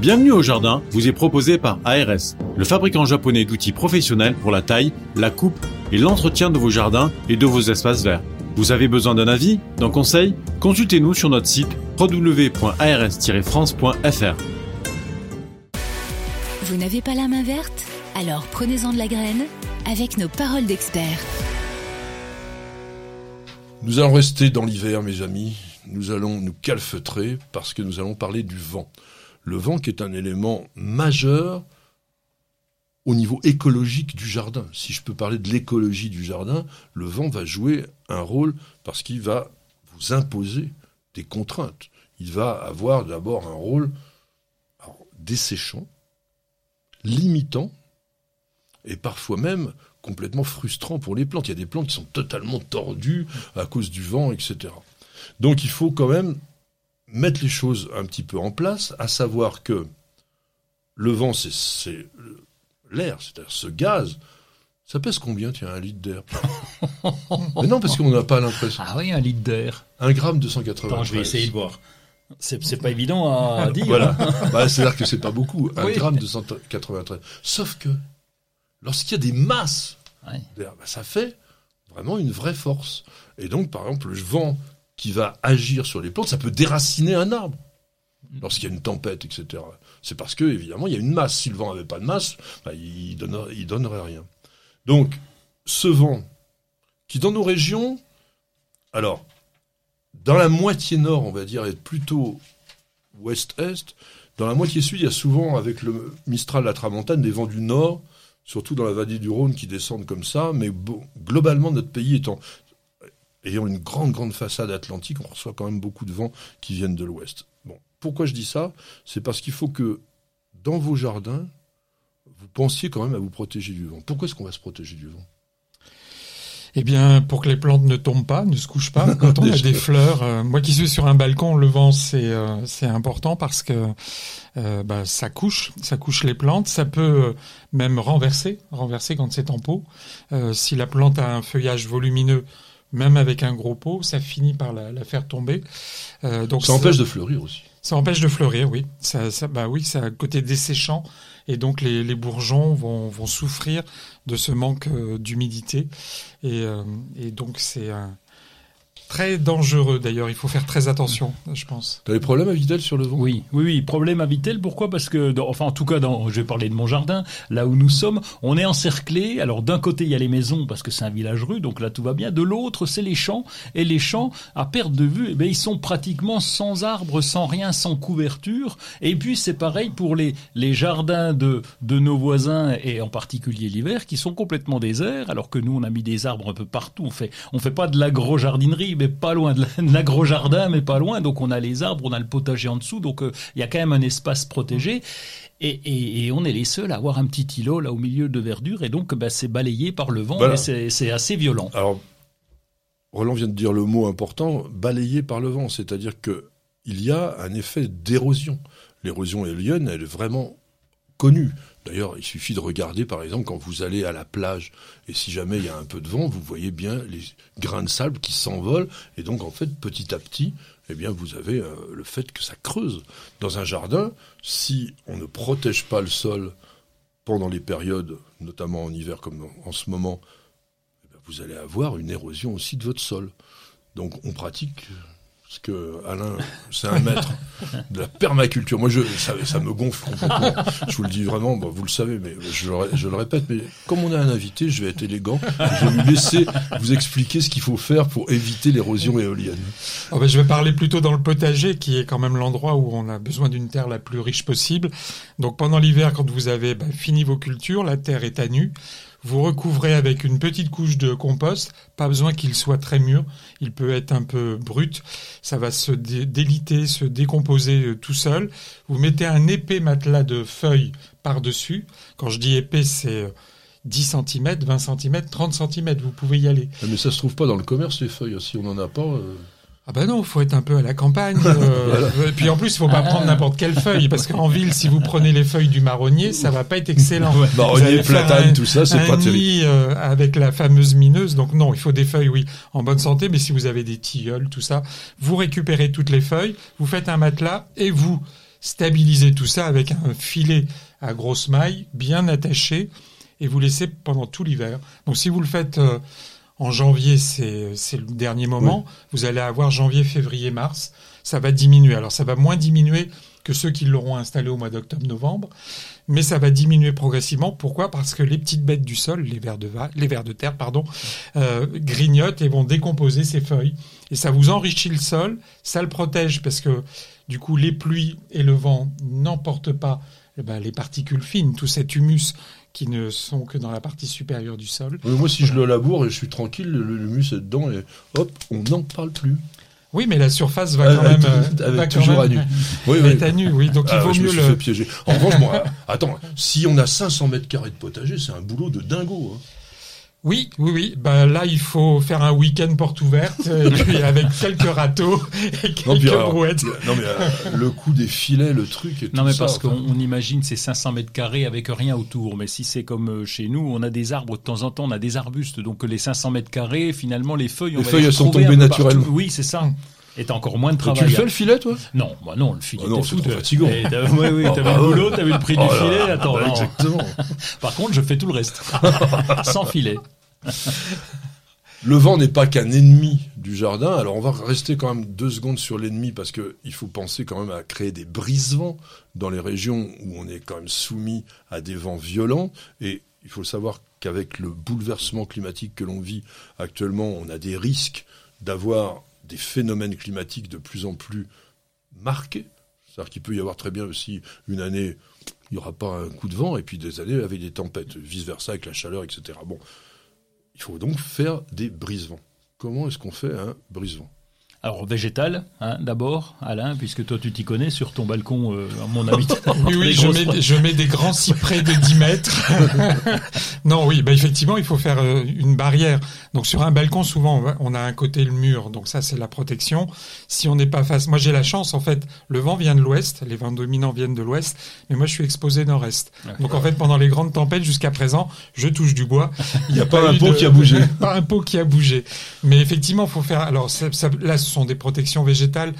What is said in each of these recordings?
Bienvenue au jardin vous est proposé par ARS, le fabricant japonais d'outils professionnels pour la taille, la coupe et l'entretien de vos jardins et de vos espaces verts. Vous avez besoin d'un avis, d'un conseil? Consultez-nous sur notre site www.ars-france.fr. Vous n'avez pas la main verte? Alors prenez-en de la graine avec nos paroles d'experts. Nous allons rester dans l'hiver, mes amis. Nous allons nous calfeutrer parce que nous allons parler du vent le vent qui est un élément majeur au niveau écologique du jardin. Si je peux parler de l'écologie du jardin, le vent va jouer un rôle parce qu'il va vous imposer des contraintes. Il va avoir d'abord un rôle desséchant, limitant, et parfois même complètement frustrant pour les plantes. Il y a des plantes qui sont totalement tordues à cause du vent, etc. Donc il faut quand même mettre les choses un petit peu en place, à savoir que le vent, c'est l'air, c'est-à-dire ce gaz. Ça pèse combien, tiens, un litre d'air? Mais non, parce qu'on n'a pas l'impression. Ah oui, un litre d'air. Un gramme 280. Attends, je vais essayer de voir. C'est pas évident à dire. Voilà. bah, C'est-à-dire que c'est pas beaucoup. Un gramme 293. Sauf que, lorsqu'il y a des masses d'air, bah, ça fait vraiment une vraie force. Et donc, par exemple, le vent qui va agir sur les plantes, ça peut déraciner un arbre lorsqu'il y a une tempête, etc. C'est parce que, évidemment, il y a une masse. Si le vent n'avait pas de masse, bah, il donnerait, donnerait rien. Donc, ce vent, qui dans nos régions, alors, dans la moitié nord, on va dire, est plutôt ouest-est. Dans la moitié sud, il y a souvent, avec le Mistral, la Tramontane, des vents du nord, surtout dans la vallée du Rhône, qui descendent comme ça. Mais globalement, notre pays étant ayant une grande, grande façade atlantique, on reçoit quand même beaucoup de vent qui viennent de l'ouest. Bon, pourquoi je dis ça? C'est parce qu'il faut que dans vos jardins, vous pensiez quand même à vous protéger du vent. Pourquoi est-ce qu'on va se protéger du vent? Eh bien, pour que les plantes ne tombent pas, ne se couchent pas. Quand on a des fleurs, euh, moi qui suis sur un balcon, le vent c'est euh, c'est important parce que euh, bah, ça couche, ça couche les plantes. Ça peut même renverser, renverser quand c'est en pot. si la plante a un feuillage volumineux, même avec un gros pot, ça finit par la, faire tomber. Euh, donc ça empêche de fleurir aussi. Ça empêche de fleurir, oui. Ça, ça, bah oui, ça a un côté desséchant, et donc les, les bourgeons vont, vont souffrir de ce manque euh, d'humidité, et, euh, et donc c'est un Très dangereux d'ailleurs, il faut faire très attention, je pense. Tu as des problèmes à Vitel sur le vent? Oui, oui, oui, problème à Vitel. Pourquoi? Parce que, enfin, en tout cas, dans, je vais parler de mon jardin, là où nous sommes, on est encerclé. Alors d'un côté, il y a les maisons parce que c'est un village rue, donc là tout va bien. De l'autre, c'est les champs, et les champs, à perte de vue, eh bien, ils sont pratiquement sans arbres, sans rien, sans couverture. Et puis c'est pareil pour les les jardins de de nos voisins et en particulier l'hiver, qui sont complètement déserts, alors que nous on a mis des arbres un peu partout. On fait on fait pas de l'agro jardinerie mais pas loin de l'agro-jardin, mais pas loin. Donc on a les arbres, on a le potager en dessous, donc euh, il y a quand même un espace protégé. Et, on est les seuls à avoir un petit îlot là au milieu de verdure, et donc bah, c'est balayé par le vent, et c'est assez violent. Alors, Roland vient de dire le mot important, balayé par le vent, c'est-à-dire que il y a un effet d'érosion. L'érosion éolienne, elle est vraiment connue. D'ailleurs, il suffit de regarder, par exemple, quand vous allez à la plage, et si jamais il y a un peu de vent, vous voyez bien les grains de sable qui s'envolent, et donc, en fait, petit à petit, eh bien, vous avez euh, le fait que ça creuse. Dans un jardin, si on ne protège pas le sol pendant les périodes, notamment en hiver comme en ce moment, eh vous allez avoir une érosion aussi de votre sol. Donc, on pratique parce que Alain, c'est un maître de la permaculture. Moi, je, ça, me gonfle complètement. Je vous le dis vraiment, vous le savez, mais je le, répète. Mais comme on a un invité, je vais être élégant. Je vais lui laisser vous expliquer ce qu'il faut faire pour éviter l'érosion éolienne. Oh je vais parler plutôt dans le potager, qui est quand même l'endroit où on a besoin d'une terre la plus riche possible. Donc pendant l'hiver, quand vous avez ben, fini vos cultures, la terre est à nu. Vous recouvrez avec une petite couche de compost, pas besoin qu'il soit très mûr, il peut être un peu brut, ça va se déliter, se décomposer euh, tout seul. Vous mettez un épais matelas de feuilles par-dessus. Quand je dis épais, c'est 10 cm, 20 cm, 30 cm, vous pouvez y aller. Mais ça se trouve pas dans le commerce les feuilles, si on n'en a pas. Euh, ah ben non, faut être un peu à la campagne. Euh, et puis en plus, il faut pas prendre n'importe quelle feuille, parce qu'en ville, si vous prenez les feuilles du marronnier, ça va pas être excellent. marronnier, platane, tout ça, c'est pas terrible. Euh, avec la fameuse mineuse, donc non, il faut des feuilles, oui, en bonne santé. Mais si vous avez des tilleuls, tout ça, vous récupérez toutes les feuilles, vous faites un matelas et vous stabiliser tout ça avec un filet à grosse maille bien attaché et vous laissez pendant tout l'hiver. Donc si vous le faites euh, en janvier, c'est le dernier moment, vous allez avoir janvier, février, mars, ça va diminuer. Alors ça va moins diminuer que ceux qui l'auront installé au mois d'octobre-novembre, mais ça va diminuer progressivement. Pourquoi? Parce que les petites bêtes du sol, les vers de, les vers de terre, pardon, euh, grignotent et vont décomposer ces feuilles. Et ça vous enrichit le sol, ça le protège parce que du coup les pluies et le vent n'emportent pas eh ben, les particules fines, tout cet humus qui ne sont que dans la partie supérieure du sol. moi, si je le laboure et je suis tranquille, le, humus est dedans et hop, on n'en parle plus. Oui, mais la surface va quand même. Avec, toujours à nu. Oui, oui. à nu, oui. Donc il ah, vaut mieux le. piéger. En revanche, moi, attends, si on a 500 mètres carrés de potager, c'est un boulot de dingo. Hein. Oui, oui, oui. Bah là, il faut faire un week-end porte ouverte, et puis avec quelques râteaux et quelques brouettes. Non mais euh, le coup des filets, le truc. Et non mais parce qu'on imagine ces 500 mètres carrés avec rien autour. Mais si c'est comme euh, chez nous, on a des arbres de temps en temps, on a des arbustes. Donc les 500 mètres carrés, finalement, les feuilles, on les feuilles sont tombées naturellement. Oui, c'est ça. Et t'as encore moins de travail. tu le fais le filet, toi? Non, moi non, le filet. Ah non, c'est trop fatigant. Oui, oui, t'avais le boulot, t'avais le prix du oh filet. Attends, bah, exactement. Par contre, je fais tout le reste, sans filet. Le vent n'est pas qu'un ennemi du jardin. Alors on va rester quand même deux secondes sur l'ennemi parce que il faut penser quand même à créer des brise-vents dans les régions où on est quand même soumis à des vents violents. Et il faut savoir qu'avec le bouleversement climatique que l'on vit actuellement, on a des risques d'avoir des phénomènes climatiques de plus en plus marqués. C'est-à-dire qu'il peut y avoir très bien aussi une année, il n'y aura pas un coup de vent, et puis des années avec des tempêtes, vice-versa avec la chaleur, etc. Bon, il faut donc faire des brise-vents. Comment est-ce qu'on fait un brise-vent alors végétal, hein, d'abord, Alain, puisque toi tu t'y connais sur ton balcon, euh, mon avis. oui, oui, je mets, je mets, des grands cyprès de 10 mètres. non, oui, bah effectivement, il faut faire euh, une barrière. Donc sur un balcon, souvent, on a un côté le mur, donc ça c'est la protection. Si on n'est pas face, moi j'ai la chance, en fait, le vent vient de l'ouest, les vents dominants viennent de l'ouest, mais moi je suis exposé nord-est. Donc en fait, pendant les grandes tempêtes jusqu'à présent, je touche du bois. Il n'y a, pas, un pot qui a bougé. Pas un pot qui a bougé. Mais effectivement, il faut faire. Alors ça, ça, là, ce sont des protections végétales.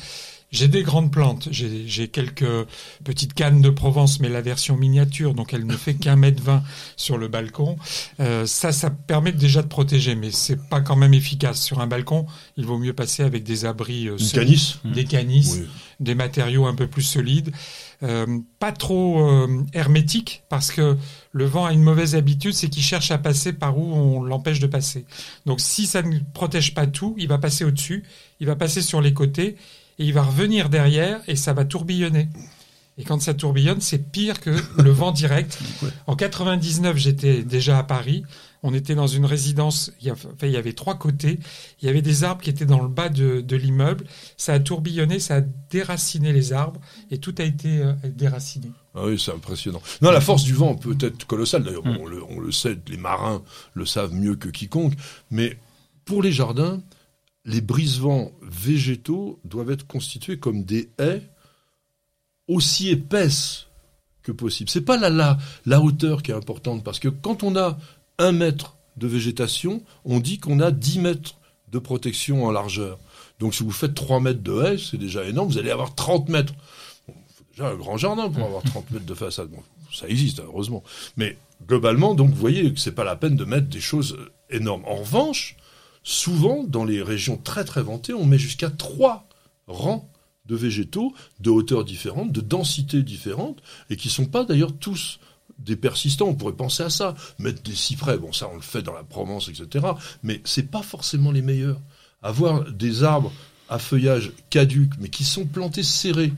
J'ai des grandes plantes, j'ai quelques petites cannes de Provence, mais la version miniature, donc elle ne fait qu'un mètre vingt sur le balcon. Euh, ça, ça permet déjà de protéger, mais c'est pas quand même efficace. Sur un balcon, il vaut mieux passer avec des abris euh, solides, des canisses, des matériaux un peu plus solides. Euh, pas trop euh, hermétique parce que le vent a une mauvaise habitude, c'est qu'il cherche à passer par où on l'empêche de passer. Donc si ça ne protège pas tout, il va passer au-dessus, il va passer sur les côtés et il va revenir derrière et ça va tourbillonner. Et quand ça tourbillonne, c'est pire que le vent direct. En 99, j'étais déjà à Paris. On était dans une résidence, il y, avait trois côtés, il y avait des arbres qui étaient dans le bas de, l'immeuble, ça a tourbillonné, ça a déraciné les arbres, et tout a été euh, déraciné. Ah oui, c'est impressionnant. Non, la force du vent peut être colossale, d'ailleurs, on, le, sait, les marins le savent mieux que quiconque, mais pour les jardins, les brise-vents végétaux doivent être constitués comme des haies aussi épaisses que possible. C'est pas la, la hauteur qui est importante, parce que quand on a un mètre de végétation, on dit qu'on a 10 mètres de protection en largeur. Donc si vous faites 3 mètres de haie, c'est déjà énorme, vous allez avoir 30 mètres. Bon, faut déjà un grand jardin pour avoir 30 mètres de façade. Ça existe, heureusement. Mais globalement, donc vous voyez que c'est pas la peine de mettre des choses énormes. En revanche, souvent, dans les régions très très ventées, on met jusqu'à 3 rangs de végétaux de hauteurs différentes, de densités différentes, et qui ne sont pas d'ailleurs tous des persistants, on pourrait penser à ça. Mettre des cyprès, bon ça on le fait dans la Provence, etc. Mais c'est pas forcément les meilleurs. Avoir des arbres à feuillage caduc, mais qui sont plantés serrés,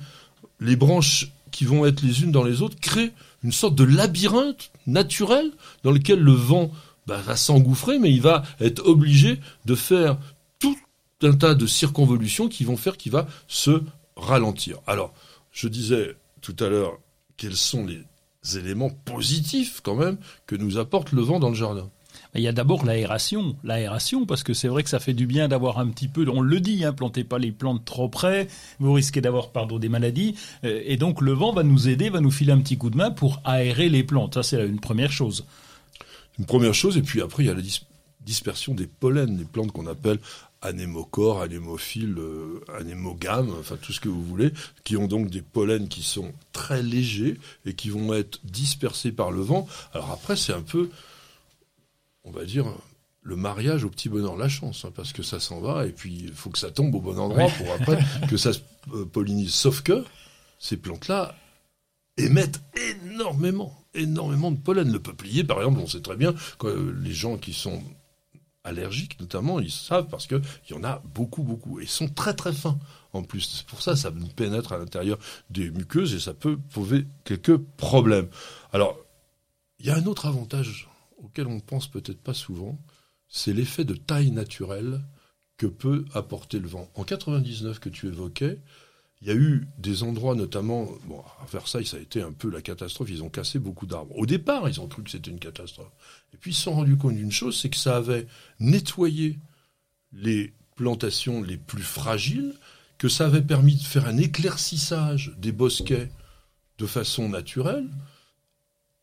les branches qui vont être les unes dans les autres, créent une sorte de labyrinthe naturel dans lequel le vent bah, va s'engouffrer, mais il va être obligé de faire tout un tas de circonvolutions qui vont faire qu'il va se ralentir. Alors, je disais tout à l'heure quels sont les éléments positifs quand même que nous apporte le vent dans le jardin? Il y a d'abord l'aération, l'aération parce que c'est vrai que ça fait du bien d'avoir un petit peu, on le dit, hein, plantez pas les plantes trop près, vous risquez d'avoir pardon des maladies, euh, et donc le vent va nous aider, va nous filer un petit coup de main pour aérer les plantes. Ça c'est une première chose. Une première chose, et puis après il y a la dispersion des pollens, les plantes qu'on appelle anémocore, anémophile, euh, anémogame, enfin tout ce que vous voulez, qui ont donc des pollens qui sont très légers et qui vont être dispersés par le vent. Alors après, c'est un peu, on va dire, le mariage au petit bonheur la chance, hein, parce que ça s'en va et puis il faut que ça tombe au bon endroit pour après que ça se euh, pollinise. Sauf que ces plantes-là émettent énormément, énormément de pollen. Le peuplier, par exemple, on sait très bien que les gens qui sont allergiques, notamment, ils savent parce qu'il y en a beaucoup, beaucoup. Et ils sont très, très fins en plus. C'est pour ça ça pénètre à l'intérieur des muqueuses et ça peut poser quelques problèmes. Alors, il y a un autre avantage auquel on ne pense peut-être pas souvent, c'est l'effet de taille naturelle que peut apporter le vent. En 99 que tu évoquais, il y a eu des endroits, notamment, à Versailles, ça a été un peu la catastrophe, ils ont cassé beaucoup d'arbres. Au départ, ils ont cru que c'était une catastrophe. Et puis ils se sont rendus compte d'une chose, c'est que ça avait nettoyé les plantations les plus fragiles, que ça avait permis de faire un éclaircissage des bosquets de façon naturelle.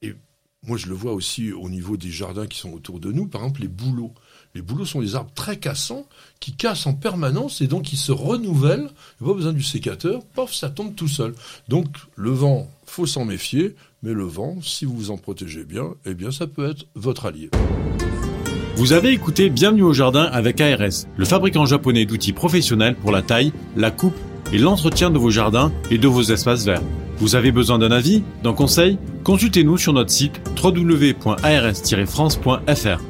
Et moi, je le vois aussi au niveau des jardins qui sont autour de nous, par exemple les bouleaux. Les bouleaux sont des arbres très cassants qui cassent en permanence et donc qui se renouvellent. Il n'y a pas besoin du sécateur, pof, ça tombe tout seul. Donc le vent, faut s'en méfier, mais le vent, si vous vous en protégez bien, eh bien ça peut être votre allié. Vous avez écouté Bienvenue au jardin avec ARS, le fabricant japonais d'outils professionnels pour la taille, la coupe et l'entretien de vos jardins et de vos espaces verts. Vous avez besoin d'un avis, d'un conseil? Consultez-nous sur notre site www.ars-france.fr.